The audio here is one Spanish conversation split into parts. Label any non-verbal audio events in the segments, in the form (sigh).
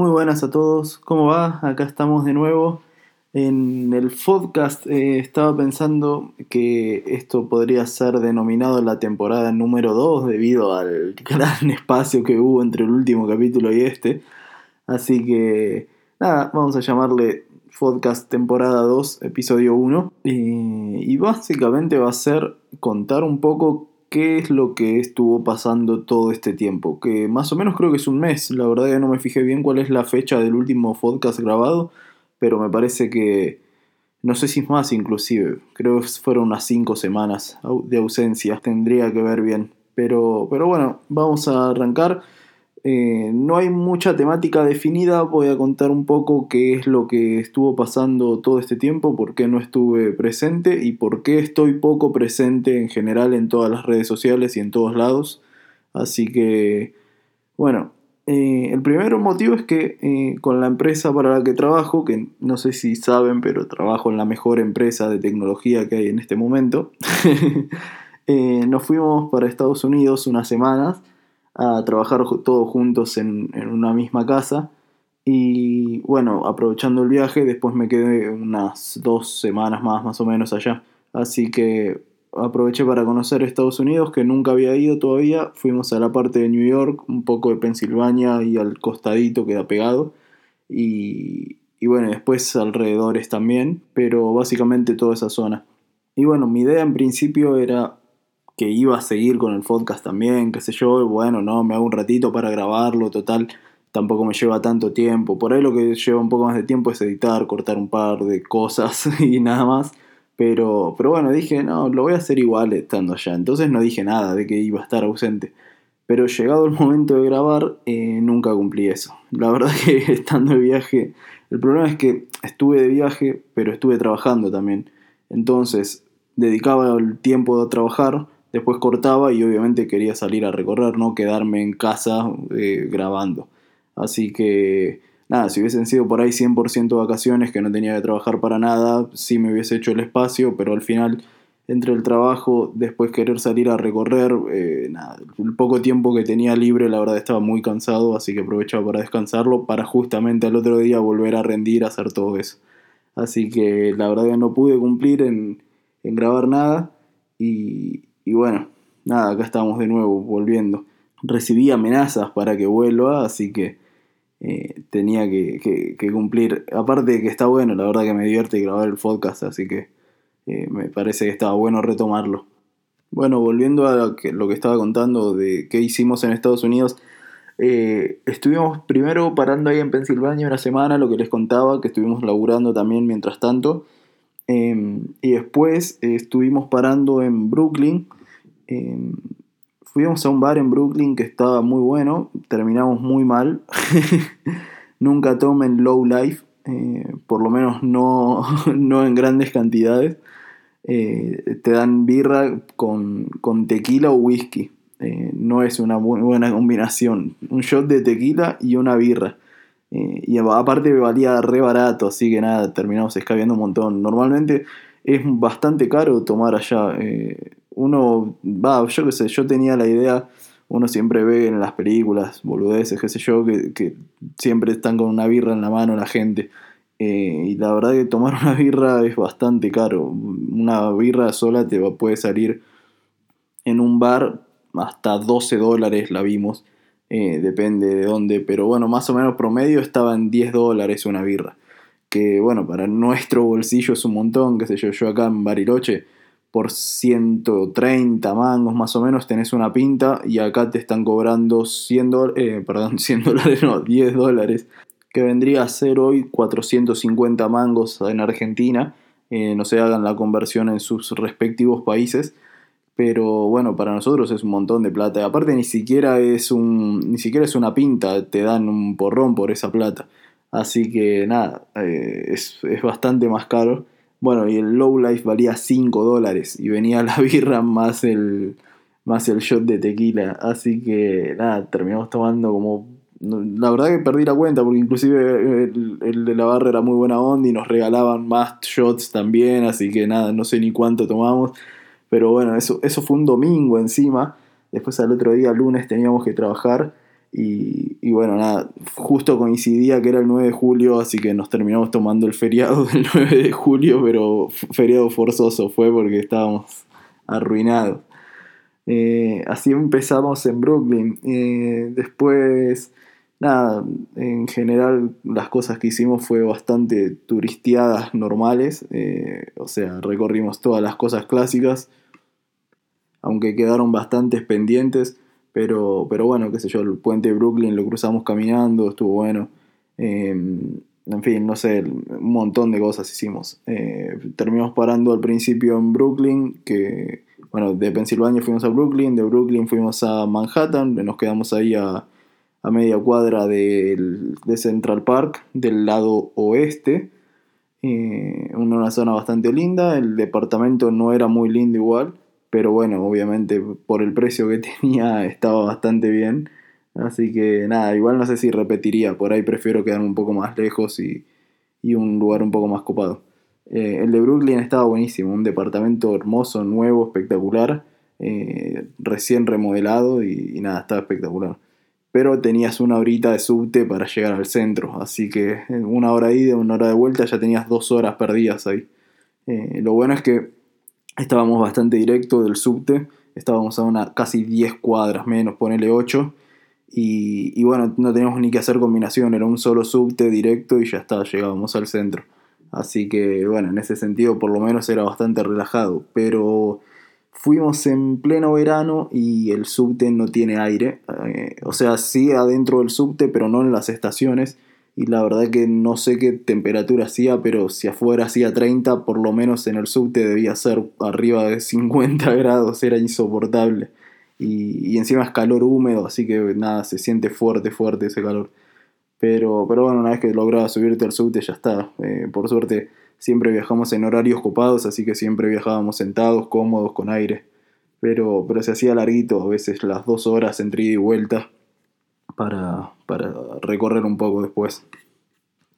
Muy buenas a todos, ¿cómo va? Acá estamos de nuevo. En el podcast eh, estaba pensando que esto podría ser denominado la temporada número 2 debido al (laughs) gran espacio que hubo entre el último capítulo y este. Así que nada, vamos a llamarle podcast temporada 2, episodio 1. y básicamente va a ser contar un poco qué es lo que estuvo pasando todo este tiempo. Que más o menos creo que es un mes. La verdad ya no me fijé bien cuál es la fecha del último podcast grabado pero me parece que, no sé si es más inclusive, creo que fueron unas 5 semanas de ausencia, tendría que ver bien. Pero, pero bueno, vamos a arrancar. Eh, no hay mucha temática definida, voy a contar un poco qué es lo que estuvo pasando todo este tiempo, por qué no estuve presente y por qué estoy poco presente en general en todas las redes sociales y en todos lados. Así que, bueno, eh, el primer motivo es que eh, con la empresa para la que trabajo, que no sé si saben, pero trabajo en la mejor empresa de tecnología que hay en este momento, (laughs) nos fuimos para Estados Unidos unas semanas a trabajar todos juntos en, en, una misma casa. Y bueno, aprovechando el viaje, después me quedé unas dos semanas más, más o menos allá. Así que aproveché para conocer Estados Unidos, que nunca había ido todavía. Fuimos a la parte de New York, un poco de Pensilvania y al costadito queda pegado. Y, y bueno, después alrededores también, pero básicamente toda esa zona. Y bueno, mi idea en principio era que iba a seguir con el podcast también, qué sé yo, bueno, no, me hago un ratito para grabarlo, total, tampoco me lleva tanto tiempo. Por ahí lo que lleva un poco más de tiempo es editar, cortar un par de cosas (laughs) y nada más. Pero, pero bueno, dije, no, lo voy a hacer igual estando allá. Entonces no dije nada de que iba a estar ausente. Pero llegado el momento de grabar, eh, nunca cumplí eso. La verdad que (laughs) estando de viaje, el problema es que estuve de viaje, pero estuve trabajando también. Entonces, dedicaba el tiempo a trabajar, después cortaba y obviamente quería salir a recorrer, no quedarme en casa eh, grabando. Así que nada, si hubiesen sido por ahí 100% vacaciones, que no tenía que trabajar para nada, sí me hubiese hecho el espacio, pero al final, entre el trabajo, después querer salir a recorrer, eh, nada, el poco tiempo que tenía libre, la verdad estaba muy cansado, así que aprovechaba para descansarlo, para justamente al otro día volver a rendir, a hacer todo eso. Así que la verdad que no pude cumplir en, grabar nada, y, y bueno, nada, acá estamos de nuevo, volviendo. Recibí amenazas para que vuelva, así que eh, tenía que, cumplir. Aparte de que está bueno, la verdad que me divierte grabar el podcast, así que eh, me parece que estaba bueno retomarlo. Bueno, volviendo a lo que, estaba contando de qué hicimos en Estados Unidos, eh, estuvimos primero parando ahí en Pensilvania una semana, lo que les contaba, que estuvimos laburando también mientras tanto. Em, y después estuvimos parando en Brooklyn em, fuimos a un bar en Brooklyn que estaba muy bueno, terminamos muy mal. (laughs) Nunca tomen low life, eh, por lo menos no, (laughs) no en grandes cantidades. Eh, te dan birra con, tequila o whisky. Eh, no es una muy buena combinación. Un shot de tequila y una birra. Y aparte valía re barato, así que nada, terminamos escabeando un montón. Normalmente es bastante caro tomar allá uno, va, yo qué sé, yo tenía la idea, uno siempre ve en las películas, boludeces, qué sé yo, que, siempre están con una birra en la mano la gente. Eh, y la verdad que tomar (laughs) una birra es bastante caro. Una birra sola te puede salir en un bar hasta 12 dólares, la vimos. Eh, depende de dónde, pero bueno, más o menos promedio estaba en 10 dólares una birra. Que bueno, para nuestro bolsillo es un montón, qué sé yo, yo acá en Bariloche por 130 mangos más o menos tenés una pinta y acá te están cobrando 100 eh, perdón, (laughs) 100 dólares, no, 10 dólares, que vendría a ser hoy 450 mangos en Argentina. Eh, no se hagan la conversión en sus respectivos países. Pero bueno, para nosotros es un montón de plata. Aparte ni siquiera es un. ni siquiera es una pinta, te dan un porrón por esa plata. Así que nada, eh, es, es bastante más caro. Bueno, y el Low Life valía 5 dólares y venía la (laughs) birra más el, más el shot de tequila. Así que nada, terminamos tomando como... La verdad que perdí la cuenta porque inclusive el, de la barra era muy buena onda y nos regalaban más shots también. Así que nada, no sé ni cuánto tomamos. Pero bueno, eso, eso fue un domingo encima. Después al otro día, lunes, teníamos que trabajar. Y, bueno, nada, justo coincidía que era el 9 de julio, así que nos terminamos tomando el feriado (laughs) del 9 de julio, pero feriado forzoso fue porque estábamos arruinados. Eh, así empezamos en Brooklyn. Eh, después, nada, en general las cosas que hicimos fue bastante turisteadas normales. Eh, o sea, recorrimos todas las cosas clásicas, aunque quedaron bastantes pendientes. Pero, pero bueno, qué sé yo, el puente de Brooklyn lo cruzamos caminando, estuvo bueno. Em, en fin, no sé, un montón de cosas hicimos. Eh, terminamos parando al principio en Brooklyn, que, bueno, de Pensilvania fuimos a Brooklyn, de Brooklyn fuimos a Manhattan, nos quedamos ahí a, a media cuadra de Central Park, del lado oeste. Eh, una zona bastante linda, el departamento no era muy lindo igual, pero bueno, obviamente por el precio que (laughs) tenía estaba bastante bien. Así que nada, igual no sé si repetiría, por ahí prefiero quedarme un poco más lejos y, un lugar un poco más copado. Eh, el de Brooklyn estaba buenísimo, un departamento hermoso, nuevo, espectacular, eh, recién remodelado y, nada, estaba espectacular. Pero tenías una horita de subte para llegar al centro, así que una hora ida, una hora de vuelta ya tenías dos horas perdidas ahí. Eh, lo bueno es que Estábamos bastante directo del subte, estábamos a una casi 10 cuadras menos, ponele 8. Y, bueno, no teníamos ni que hacer combinación, era un solo subte directo y ya está, llegábamos al centro. Así que bueno, en ese sentido por lo menos era bastante relajado. Pero fuimos en pleno verano y el subte no tiene aire. Eh, o sea, sí adentro del subte, pero no en las estaciones y la verdad que no sé qué temperatura hacía, pero si afuera hacía 30, por lo menos en el subte debía ser arriba de 50 (laughs) grados, era insoportable. Y, encima es calor húmedo, así que nada, se siente fuerte, fuerte ese calor. Pero, pero bueno, una vez que lograba subirte al subte ya está. Eh, por suerte siempre viajamos en horarios copados, así que siempre viajábamos sentados, cómodos, con aire. Pero, pero se hacía larguito, a veces las dos horas entre ida y vuelta para, recorrer un poco después.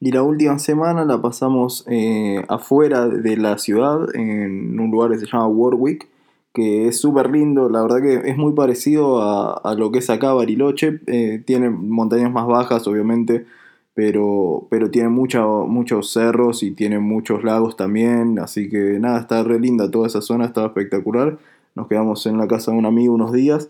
Y la última semana la pasamos eh, afuera de la ciudad, en un lugar que se llama Warwick, que es súper lindo, la verdad que es muy parecido a, lo que es acá Bariloche, eh, tiene montañas más bajas obviamente, pero, pero tiene muchos cerros y tiene muchos lagos también, así que nada, está re linda toda esa zona, estaba espectacular, nos quedamos en la casa de un amigo unos días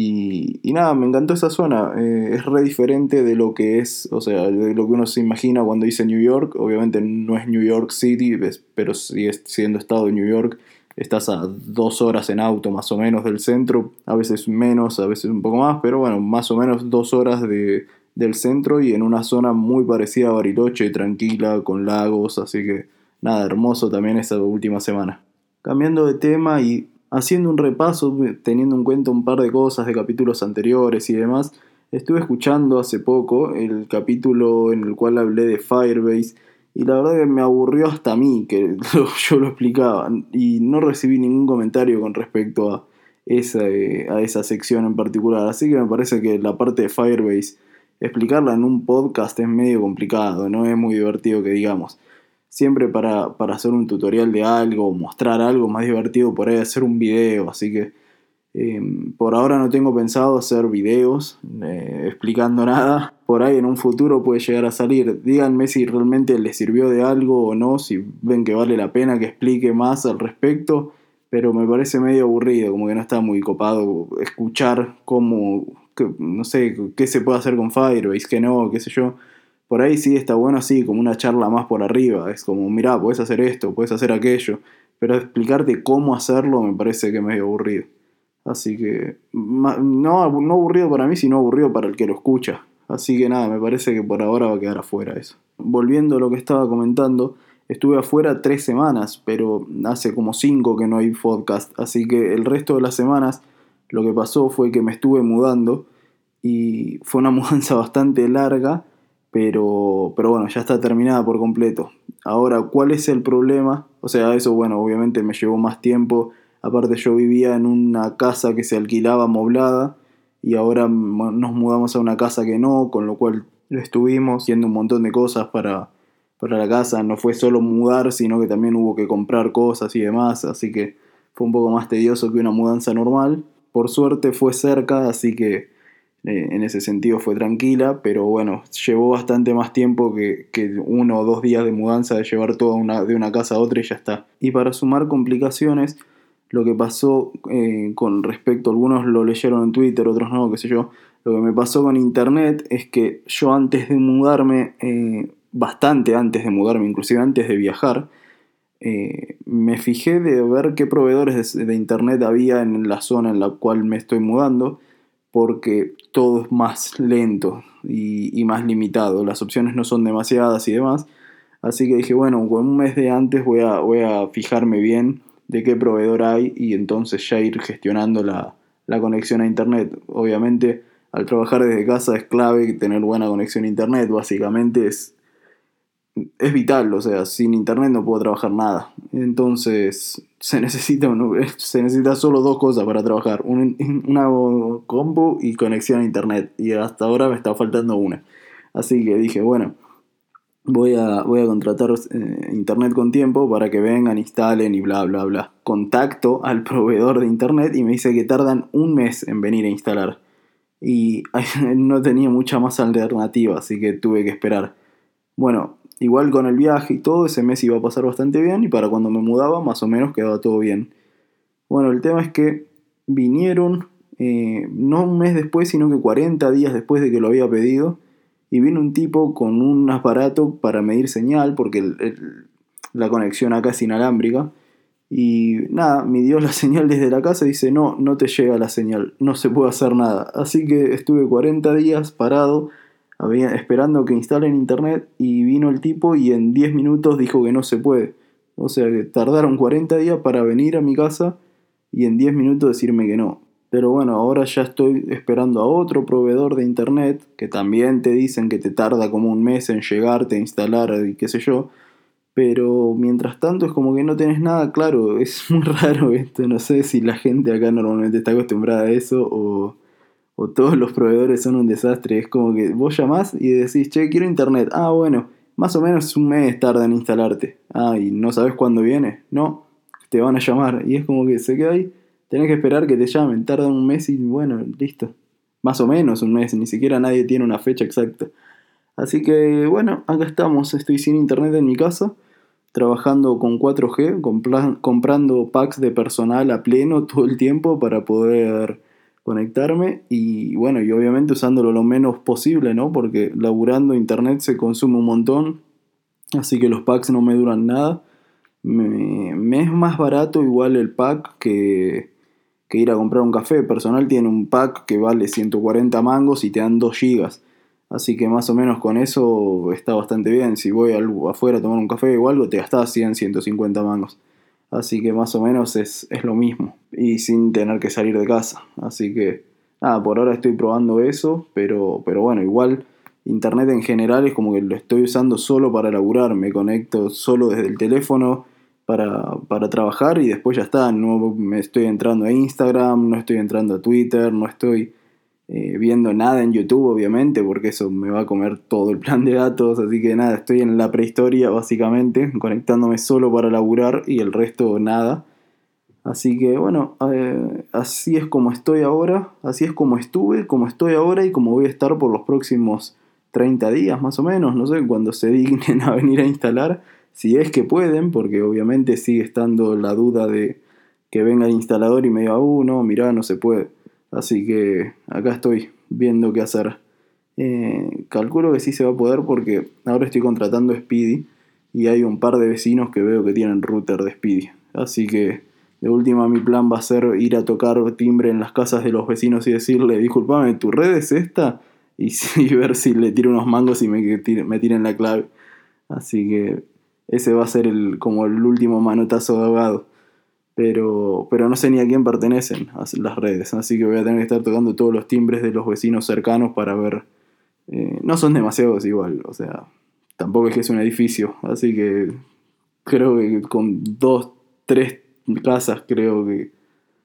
y, nada, me encantó esa zona. Eh, es re diferente de lo que es, o sea, de lo que uno se imagina cuando dice New York. Obviamente no es New York City, pero sigue siendo estado de New York. Estás a dos horas en auto más o menos del centro, a veces menos, a veces un poco más, pero bueno, más o menos dos horas de, del centro y en una zona muy parecida a Bariloche, tranquila, con lagos, así que nada, hermoso también esa última semana. Cambiando de tema y haciendo un repaso, teniendo en cuenta un par de cosas de capítulos anteriores y demás, estuve escuchando hace poco el capítulo en el cual hablé de Firebase y la verdad que me aburrió hasta a mí que (laughs) yo lo explicaba y no recibí ningún comentario con respecto a esa, a esa sección en particular. Así que me parece que la parte de Firebase, explicarla en un podcast es medio complicado, no es muy divertido que digamos siempre para, hacer un tutorial de algo, mostrar algo más divertido, por ahí hacer un video, así que em, por ahora no tengo pensado hacer videos eh, explicando nada, por ahí en un futuro puede llegar a salir, díganme si realmente les sirvió de algo o no, si ven que vale la pena que explique más al respecto, pero me parece medio aburrido, como que no está muy copado escuchar cómo, no sé, qué se puede hacer con Firebase, que no, qué sé yo por ahí sí está bueno así, como una charla más por arriba. Es como, mirá, puedes hacer esto, puedes hacer aquello. Pero explicarte cómo hacerlo me parece que medio aburrido. Así que, no, no aburrido para mí, sino aburrido para el que lo escucha. Así que nada, me parece que por ahora va a quedar afuera eso. Volviendo a lo que estaba comentando, estuve afuera tres semanas, pero hace como cinco que no hay podcast. Así que el resto de las semanas lo que pasó fue que me estuve mudando y fue una (laughs) mudanza bastante larga pero, pero bueno, ya está terminada por completo. Ahora, ¿cuál es el problema? O sea, eso, bueno, obviamente me llevó más tiempo. Aparte yo vivía en una casa que se alquilaba moblada y ahora nos mudamos a una casa que no, con lo cual estuvimos haciendo un montón de cosas para, para la casa. No fue solo mudar, sino que también hubo que comprar cosas y demás, así que fue un poco más tedioso que una mudanza normal. Por suerte fue cerca, así que eh, en ese sentido fue tranquila, pero bueno, llevó bastante más tiempo que, uno o dos días de mudanza de llevar toda una, de una casa a otra y ya está. Y para sumar complicaciones, lo que pasó eh, con respecto, algunos lo leyeron en Twitter, otros no, qué sé yo, lo que me pasó con internet es que yo antes de mudarme, eh, bastante antes de mudarme, inclusive antes de viajar, me fijé de ver qué proveedores de internet había en la zona en la cual me estoy mudando porque todo es más lento y, más limitado. Las opciones no son demasiadas y demás. Así que dije, bueno, un mes de antes voy a, voy a fijarme bien de qué proveedor hay y entonces ya ir gestionando la, la conexión a internet. Obviamente, al trabajar desde casa es clave tener buena conexión a internet. Básicamente es es vital, o sea, sin internet no puedo trabajar nada. Entonces, se necesita, (laughs) se necesita solo dos cosas para trabajar, una combo y conexión a internet. Y hasta ahora me está faltando una. Así que dije, bueno, voy a, voy a contratar eh, internet con tiempo para que vengan, instalen y bla, bla, bla. Contacto al proveedor de internet y me dice que tardan un mes en venir a instalar. Y (laughs) no tenía mucha más alternativa, así que tuve que esperar. Bueno, Igual con el viaje y todo, ese mes iba a pasar bastante bien y para cuando me mudaba más o menos quedaba todo bien. Bueno, el tema es que vinieron eh, no un mes después, sino que 40 días después de que lo había pedido. Y vino un tipo con un aparato para medir señal, porque la conexión acá es inalámbrica. Y nada, midió la (laughs) señal desde la casa y dice, no, no te llega la señal, no se puede hacer nada. Así que estuve 40 días parado esperando que instalen internet y vino el tipo y en 10 minutos dijo que no se puede. O sea que tardaron 40 días para venir a mi casa y en 10 minutos decirme que no. Pero bueno, ahora ya estoy esperando a otro proveedor de internet que también te dicen que te tarda como un mes en llegarte, instalar y qué sé yo. Pero mientras tanto es como que no tenés nada claro. (laughs) Es muy raro esto. No sé si la gente acá normalmente está acostumbrada a eso o, o todos los proveedores son un desastre. Es como que vos llamás y decís, che, quiero internet. Ah, bueno, más o menos un mes tarda en instalarte. Ah, y no sabes cuándo viene. No, te van a llamar. Y es como que se queda ahí. Tenés que esperar que te llamen. Tarda un mes y bueno, listo. Más o menos un mes. Ni siquiera nadie tiene una fecha exacta. Así que bueno, acá estamos. Estoy sin internet en mi casa. Trabajando con 4G. comprando packs de personal a pleno todo el tiempo para poder conectarme y bueno, y obviamente usándolo lo menos posible, ¿no? Porque laburando internet se consume un montón, así que los packs no me duran nada. Me, es más barato igual el pack que, que, ir a comprar un café. Personal tiene un pack que vale 140 mangos y te dan 2 gigas. Así que más o menos con eso está bastante bien. Si voy afuera a tomar un café o algo, te gastas 100, 150 mangos. Así que más o menos es, lo mismo. Y sin tener que salir de casa. Así que nada, por ahora estoy probando eso. Pero, pero bueno, igual Internet en general es como que lo estoy usando solo para laburar. Me conecto solo desde el teléfono para, para trabajar y después ya está. No me estoy entrando a Instagram, no estoy entrando a Twitter, no estoy eh, viendo nada en YouTube, obviamente, porque eso me va a comer todo el plan de datos. Así que nada, estoy en la prehistoria, básicamente, conectándome solo para laburar y el resto nada. Así que bueno, eh, así es como estoy ahora, así es como estuve, como estoy ahora y como voy a estar por los próximos 30 días más o menos, no sé, cuando se dignen (laughs) a venir a instalar, si es que pueden, porque obviamente sigue estando la duda de que venga el instalador y me diga, uh, no, mirá, no se puede. Así que acá estoy viendo qué hacer. Eh, calculo que sí se va a poder porque ahora estoy contratando Speedy y hay un par de vecinos que veo que tienen router de Speedy. Así que de última mi plan va a ser ir a tocar timbre en las casas de los vecinos y decirle, disculpame, ¿tu red es esta? Y, (laughs) ver si le tiro unos mangos y me, me tiren la clave. Así que ese va a ser el, como el último manotazo de ahogado pero, pero no sé ni a quién pertenecen las redes, así que voy a tener que estar tocando todos los timbres de los vecinos cercanos para ver. Eh, no son demasiados igual, o sea, tampoco es que es un edificio, así que creo que con dos, tres casas creo que,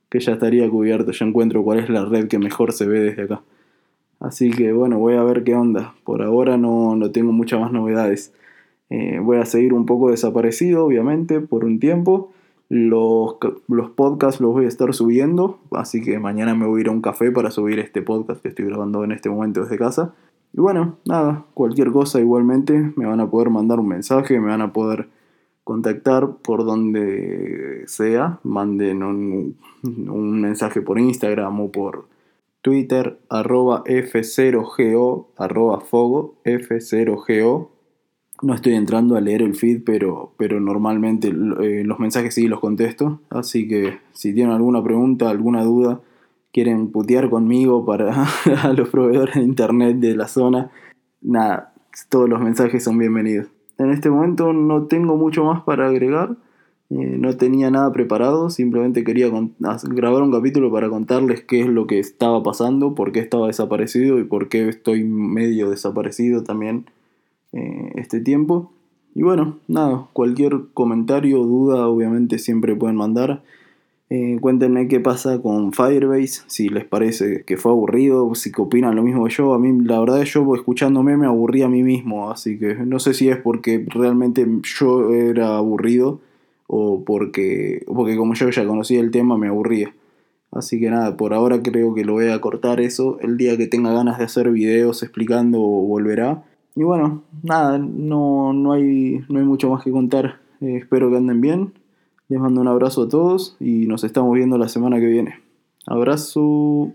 que ya estaría cubierto, ya encuentro cuál es la red que mejor se ve desde acá. Así que bueno, voy a ver qué onda. Por ahora no, no tengo muchas más novedades. Eh, voy a seguir un poco desaparecido, obviamente, por un tiempo Los, los podcasts los voy a estar subiendo, así que mañana me voy a ir a un café para subir este podcast que estoy grabando en este momento desde casa. Y bueno, nada, cualquier cosa igualmente me van a poder mandar un mensaje, me van a poder contactar por donde sea, manden un, mensaje por Instagram o por Twitter, arroba F0GO, arroba Fogo, F0GO. No estoy entrando a leer el feed, pero, pero normalmente eh, los mensajes sí los contesto. Así que si tienen alguna pregunta, alguna duda, quieren putear conmigo para (laughs) los proveedores de internet de la zona, nada, todos los mensajes son bienvenidos. En este momento no tengo mucho más para agregar. Eh, no tenía nada preparado, simplemente quería grabar un capítulo para contarles qué es lo que estaba pasando, por qué estaba desaparecido y por qué estoy medio desaparecido también eh, este tiempo. Y bueno, nada, cualquier comentario o duda obviamente siempre pueden mandar. Eh, cuéntenme qué pasa con Firebase, si les parece que fue aburrido, si opinan lo mismo que yo. A mí, la verdad, yo escuchándome me aburrí a mí mismo, así que no sé si es porque realmente yo era aburrido o porque, porque como yo ya conocía el tema me aburría. Así que nada, por ahora creo que lo voy a cortar eso. El día que tenga ganas de hacer videos explicando volverá. Y bueno, nada, no, no, hay, no hay mucho más que contar. Eh, espero que anden bien. Les mando un abrazo a todos y nos estamos viendo la semana que viene. Abrazo.